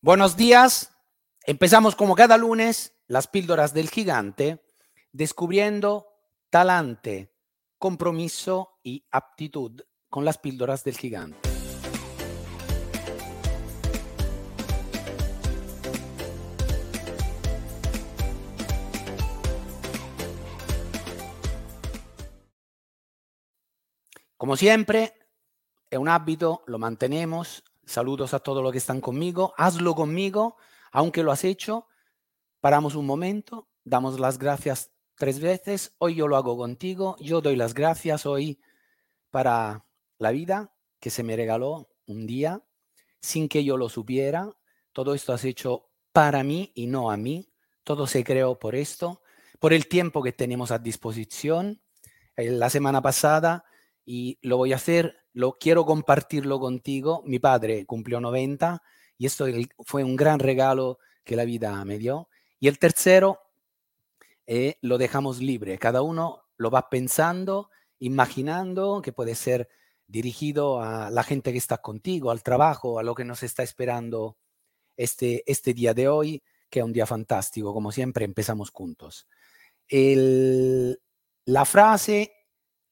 Buenos días. Empezamos como cada lunes las píldoras del gigante, descubriendo talante, compromiso y aptitud con las píldoras del gigante. Como siempre, es un hábito, lo mantenemos. Saludos a todos los que están conmigo. Hazlo conmigo, aunque lo has hecho. Paramos un momento, damos las gracias tres veces. Hoy yo lo hago contigo. Yo doy las gracias hoy para la vida que se me regaló un día sin que yo lo supiera. Todo esto has hecho para mí y no a mí. Todo se creó por esto, por el tiempo que tenemos a disposición. Eh, la semana pasada y lo voy a hacer, lo quiero compartirlo contigo. Mi padre cumplió 90 y esto fue un gran regalo que la vida me dio. Y el tercero, eh, lo dejamos libre. Cada uno lo va pensando, imaginando que puede ser dirigido a la gente que está contigo, al trabajo, a lo que nos está esperando este, este día de hoy, que es un día fantástico. Como siempre, empezamos juntos. La frase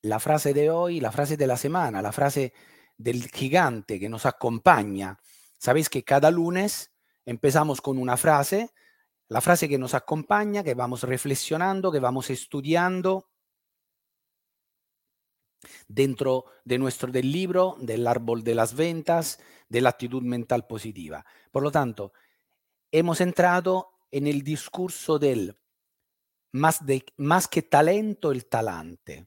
la frase de hoy, la frase de la semana, la frase del gigante que nos acompaña. Sabéis que cada lunes empezamos con una frase, la frase que nos acompaña, que vamos reflexionando, que vamos estudiando dentro de nuestro del libro, del árbol de las ventas, de la actitud mental positiva. Por lo tanto, hemos entrado en el discurso del más, de, más que talento, el talante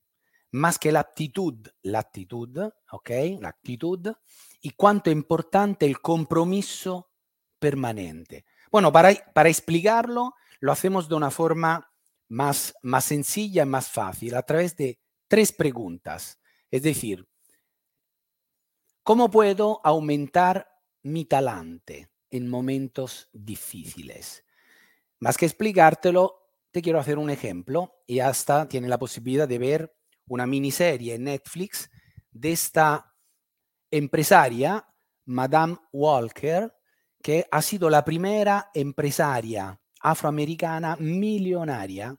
más que la actitud, la actitud, ¿ok? La actitud y cuánto importante el compromiso permanente. Bueno, para, para explicarlo, lo hacemos de una forma más, más sencilla y más fácil, a través de tres preguntas. Es decir, ¿cómo puedo aumentar mi talante en momentos difíciles? Más que explicártelo, te quiero hacer un ejemplo y hasta tiene la posibilidad de ver una miniserie en Netflix de esta empresaria, Madame Walker, que ha sido la primera empresaria afroamericana millonaria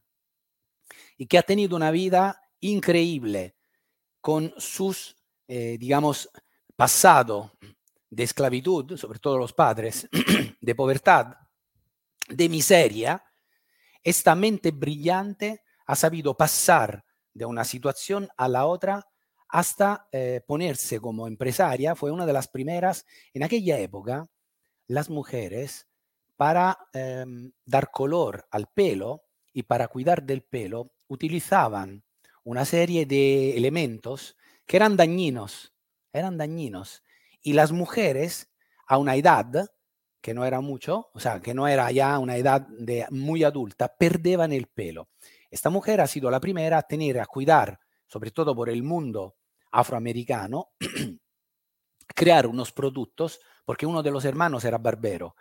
y que ha tenido una vida increíble con sus, eh, digamos, pasado de esclavitud, sobre todo los padres, de pobreza, de miseria, esta mente brillante ha sabido pasar de una situación a la otra hasta eh, ponerse como empresaria. Fue una de las primeras, en aquella época, las mujeres para em, dar color al pelo y para cuidar del pelo utilizaban una serie de elementos que eran dañinos, eran dañinos. Y las mujeres a una edad que no era mucho, o sea, que no era ya una edad de muy adulta, perdían el pelo. Esta mujer ha sido la primera a tener, a cuidar, sobre todo por el mundo afroamericano, crear unos productos, porque uno de los hermanos era barbero,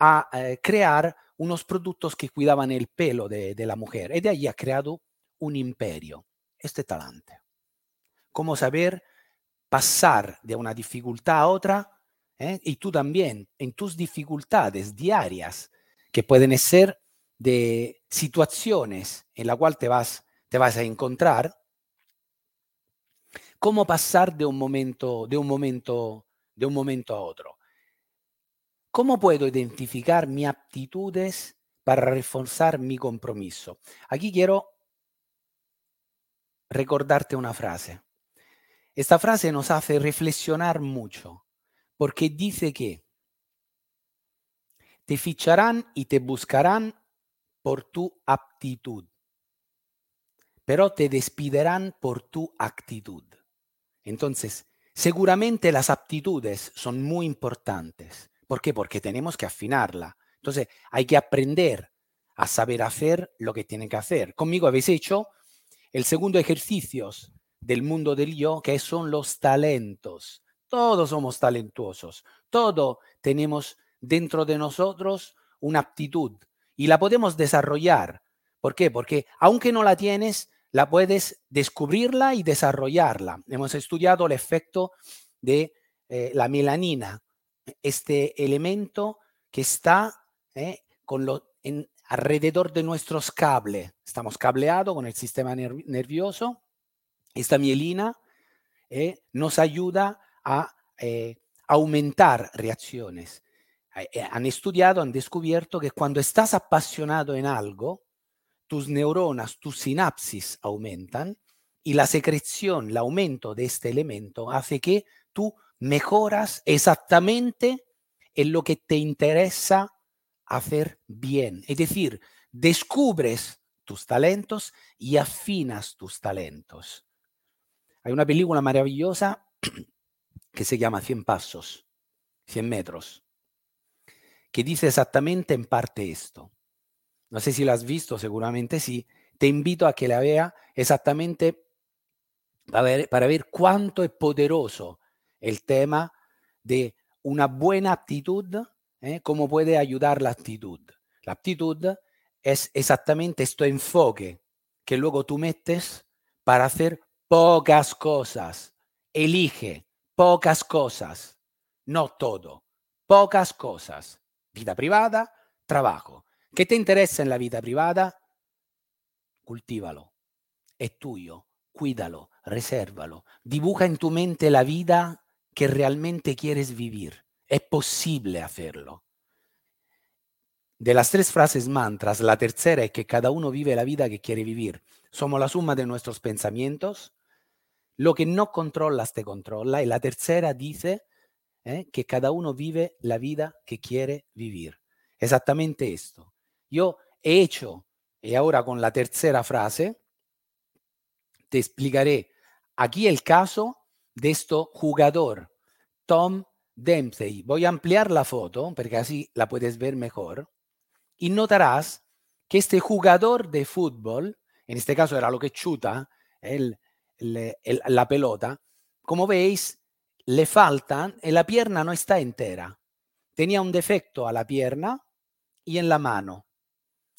a eh, crear unos productos que cuidaban el pelo de, la mujer. Y de ahí ha creado un imperio. Este talante. Cómo saber pasar de una dificultad a otra, ¿eh? y tú también, en tus dificultades diarias, que pueden ser de situaciones en la cual te vas, te vas a encontrar, cómo pasar de un momento, de un momento, de un momento a otro. ¿Cómo puedo identificar mis aptitudes para reforzar mi compromiso? Aquí quiero recordarte una frase. Esta frase nos hace reflexionar mucho, porque dice que te ficharán y te buscarán por tu aptitud, pero te despiderán por tu actitud. Entonces, seguramente las aptitudes son muy importantes. ¿Por qué? Porque tenemos que afinarla. Entonces, hay que aprender a saber hacer lo que tiene que hacer. Conmigo habéis hecho el segundo ejercicio del mundo del yo, que son los talentos. Todos somos talentuosos. Todos tenemos dentro de nosotros una aptitud, y la podemos desarrollar. ¿Por qué? Porque aunque no la tienes, la puedes descubrirla y desarrollarla. Hemos estudiado el efecto de eh, la melanina, este elemento que está eh, con lo, en, alrededor de nuestros cables. Estamos cableados con el sistema nervioso. Esta mielina eh, nos ayuda a aumentar reacciones. Eh, han estudiado, han descubierto que cuando estás apasionado en algo, tus neuronas, tus sinapsis aumentan y la secreción, el aumento de este elemento hace que tú mejoras exactamente en lo que te interesa hacer bien. Es decir, descubres tus talentos y afinas tus talentos. Hay una película maravillosa que se llama 100 pasos, 100 metros, que dice exactamente en parte esto. No sé si lo has visto, seguramente sí. Te invito a que la vea exactamente para ver, para ver cuánto es poderoso el tema de una buena actitud, ¿eh? cómo puede ayudar la actitud. La actitud es exactamente este enfoque que luego tú metes para hacer pocas cosas. Elige pocas cosas, no todo, pocas cosas. Vida privada, trabajo. ¿Qué te interesa en la vida privada? Cultívalo. Es tuyo. Cuídalo, resérvalo. Dibuja en tu mente la vida que realmente quieres vivir. Es posible hacerlo. De las tres frases mantras, la tercera es que cada uno vive la vida que quiere vivir. Somos la suma de nuestros pensamientos, lo que no controlas te controla. Y la tercera dice ¿eh? que cada uno vive la vida que quiere vivir. Exactamente esto. Yo he hecho, y ahora con la tercera frase, te explicaré aquí el caso de este jugador, Tom Dempsey. Voy a ampliar la foto porque así la puedes ver mejor. Y notarás que este jugador de fútbol, en este caso era lo que chuta, el, la pelota, como veis, le faltan, y la pierna no está entera. Tenía un defecto a la pierna y en la mano.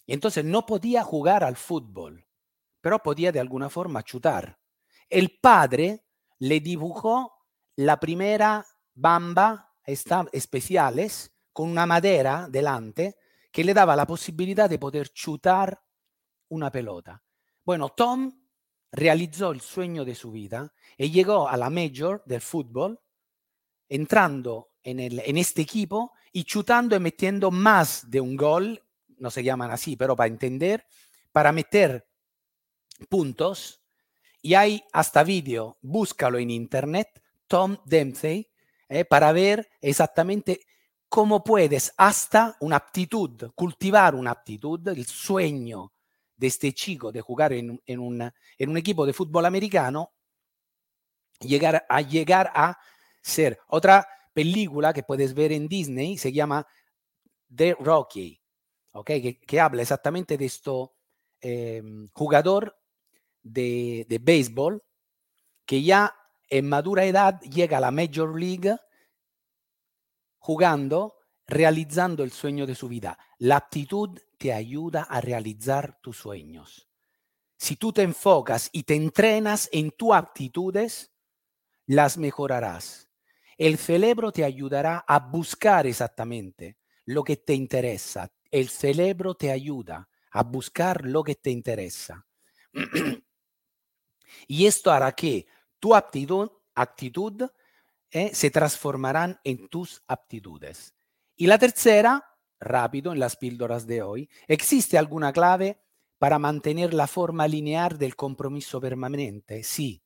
Y entonces no podía jugar al fútbol, pero podía de alguna forma chutar. El padre le dibujó la primera bamba especiales con una madera delante que le daba la posibilidad de poder chutar una pelota. Bueno, Tom realizó el sueño de su vida y llegó a la Major del fútbol, entrando en este equipo y chutando y metiendo más de un gol, no se llaman así, pero para entender, para meter puntos. Y hay hasta vídeo, búscalo en internet, Tom Dempsey, eh, para ver exactamente cómo puedes hasta una aptitud, cultivar una aptitud, el sueño de este chico de jugar en, en, en un equipo de fútbol americano, llegar a, llegar a ser. Otra película que puedes ver en Disney se llama The Rocky, okay, que, que habla exactamente de esto eh, jugador de, de béisbol que ya en madura edad llega a la Major League jugando, realizando el sueño de su vida. La aptitud te ayuda a realizar tus sueños. Si tú te enfocas y te entrenas en tus aptitudes, las mejorarás. El cerebro te ayudará a buscar exactamente lo que te interesa. El cerebro te ayuda a buscar lo que te interesa. y esto hará que tu aptitud, actitud eh, se transformarán en tus aptitudes. Y la tercera, rápido en las píldoras de hoy, ¿existe alguna clave para mantener la forma lineal del compromiso permanente? Sí.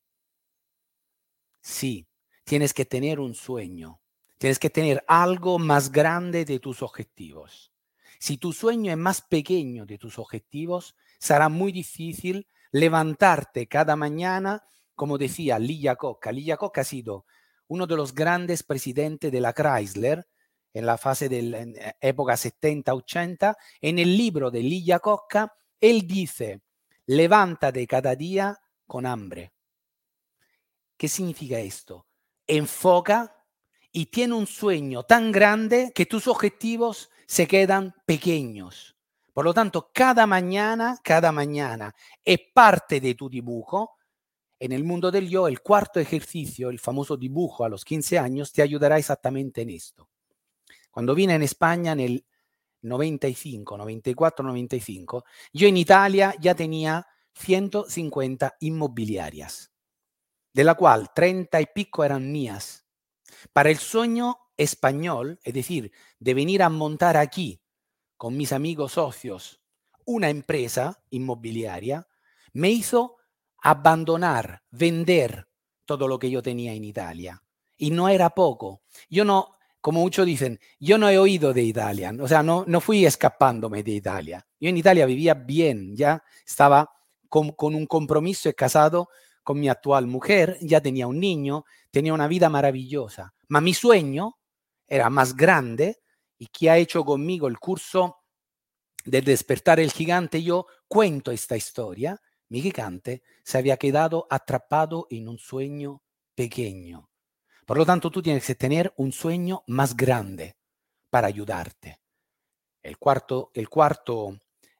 Sí. Tienes que tener un sueño. Tienes que tener algo más grande de tus objetivos. Si tu sueño es más pequeño de tus objetivos, será muy difícil levantarte cada mañana, como decía Lilla Coca. Lilla Coca ha sido uno de los grandes presidentes de la Chrysler en la fase de la eh, época 70-80, en el libro de Lilla Cocca, él dice, levántate cada día con hambre. ¿Qué significa esto? Enfoca y tiene un sueño tan grande que tus objetivos se quedan pequeños. Por lo tanto, cada mañana, cada mañana es parte de tu dibujo. En el mundo del yo, el cuarto ejercicio, el famoso dibujo a los 15 años, te ayudará exactamente en esto. Cuando vine en España en el 95, 94, 95, yo en Italia ya tenía 150 inmobiliarias, de la cual 30 y pico eran mías. Para el sueño español, es decir, de venir a montar aquí con mis amigos socios una empresa inmobiliaria, me hizo abandonar, vender todo lo que yo tenía en Italia. Y no era poco. Yo no, como muchos dicen, yo no he oído de Italia, o sea, no, no fui escapándome de Italia. Yo en Italia vivía bien, ya estaba con, con un compromiso y casado con mi actual mujer, ya tenía un niño, tenía una vida maravillosa. Ma mi sueño era más grande y que ha hecho conmigo el curso de despertar el gigante, yo cuento esta historia. Mi gigante se había quedado atrapado en un sueño pequeño. Por lo tanto, tú tienes que tener un sueño más grande para ayudarte. El cuarto,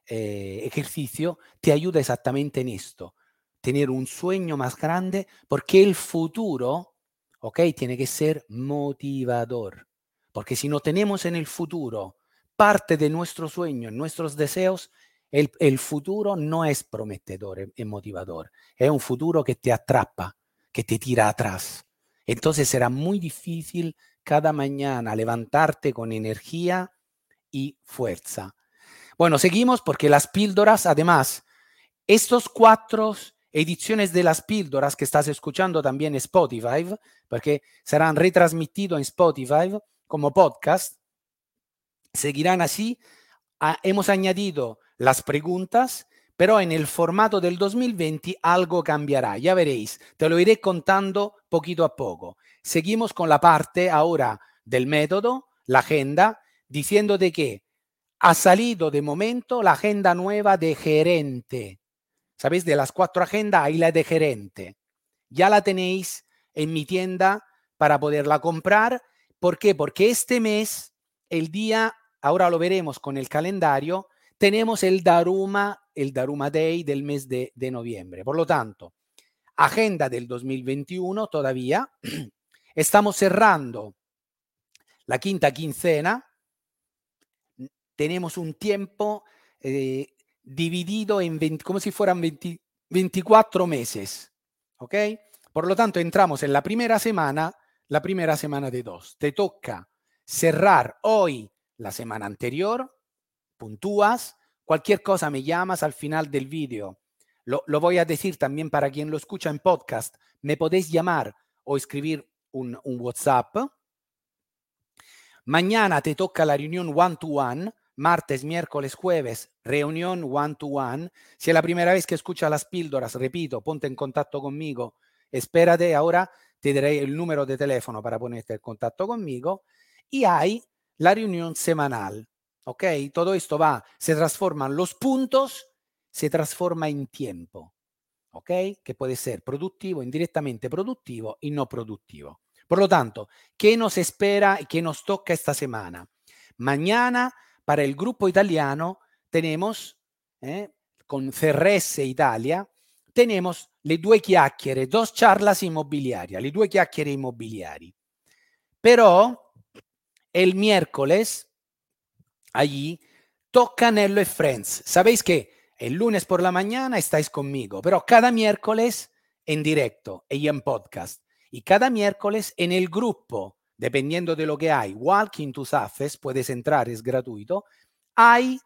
eh, ejercicio te ayuda exactamente en esto, tener un sueño más grande porque el futuro, ¿ok? Tiene que ser motivador. Porque si no tenemos en el futuro parte de nuestro sueño, nuestros deseos, el, el futuro no es prometedor y motivador. Es un futuro que te atrapa, que te tira atrás. Entonces será muy difícil cada mañana levantarte con energía y fuerza. Bueno, seguimos porque las píldoras, además, estos cuatro ediciones de las píldoras que estás escuchando también en Spotify, porque serán retransmitidos en Spotify como podcast, seguirán así. Ah, hemos añadido las preguntas, pero en el formato del 2020 algo cambiará. Ya veréis, te lo iré contando poquito a poco. Seguimos con la parte ahora del método, la agenda, diciendo de que ha salido de momento la agenda nueva de gerente. ¿Sabéis? De las cuatro agendas hay la de gerente. Ya la tenéis en mi tienda para poderla comprar. ¿Por qué? Porque este mes, el día ahora lo veremos con el calendario, tenemos el Daruma, el Daruma Day del mes de, noviembre. Por lo tanto, agenda del 2021 todavía. Estamos cerrando la quinta quincena. Tenemos un tiempo eh, dividido en 20, como si fueran 20, 24 meses. ¿Ok? Por lo tanto, entramos en la primera semana, la primera semana de dos. Te toca cerrar hoy la semana anterior, puntúas, cualquier cosa me llamas al final del vídeo. Lo, voy a decir también para quien lo escucha en podcast. Me podéis llamar o escribir un, WhatsApp. Mañana te toca la reunión one-to-one. Martes, miércoles, jueves, reunión one-to-one. Si es la primera vez que escuchas las píldoras, repito, ponte en contacto conmigo. Espérate, ahora te daré el número de teléfono para ponerte en contacto conmigo. Y hay la reunión semanal. ¿Ok? Todo esto va, se transforman los puntos, se transforma en tiempo. ¿Ok? Que puede ser productivo, indirectamente productivo y no productivo. Por lo tanto, ¿qué nos espera y qué nos toca esta semana? Mañana, para el grupo italiano, tenemos, eh, con CRS Italia, tenemos le due chiacchiere, dos charlas inmobiliari, le due chiacchiere immobiliari. Però el miércoles, allí, toca Nello y Friends. Sabéis que el lunes por la mañana estáis conmigo, pero cada miércoles en directo y en podcast. Y cada miércoles en el grupo, dependiendo de lo que hay, Walking to Success, puedes entrar, es gratuito. Hay,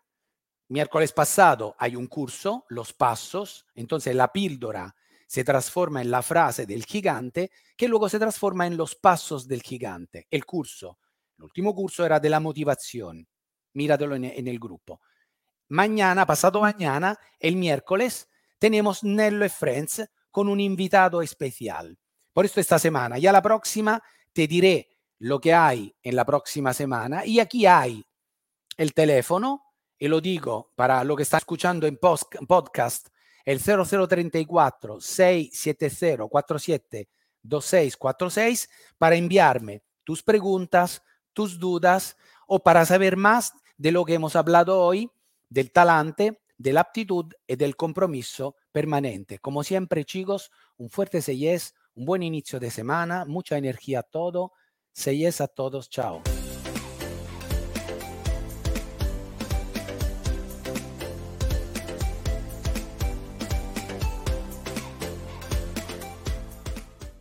miércoles pasado, hay un curso, los pasos, entonces la píldora se transforma en la frase del gigante, que luego se transforma en los pasos del gigante, el curso el último curso era de la motivación. Míratelo en, en el grupo. Mañana, pasado mañana, el miércoles, tenemos Nello y Friends con un invitado especial. Por esto esta semana, ya la próxima, te diré lo que hay en la próxima semana. Y aquí hay el teléfono, y lo digo para lo que está escuchando en post, podcast, el 0034 670 47 2646 para enviarme tus preguntas, tus dudas o para saber más de lo que hemos hablado hoy, del talante, de la aptitud y del compromiso permanente. Como siempre, chicos, un fuerte yes, un buen inicio de semana, mucha energía a todo. Seyes a todos, chao.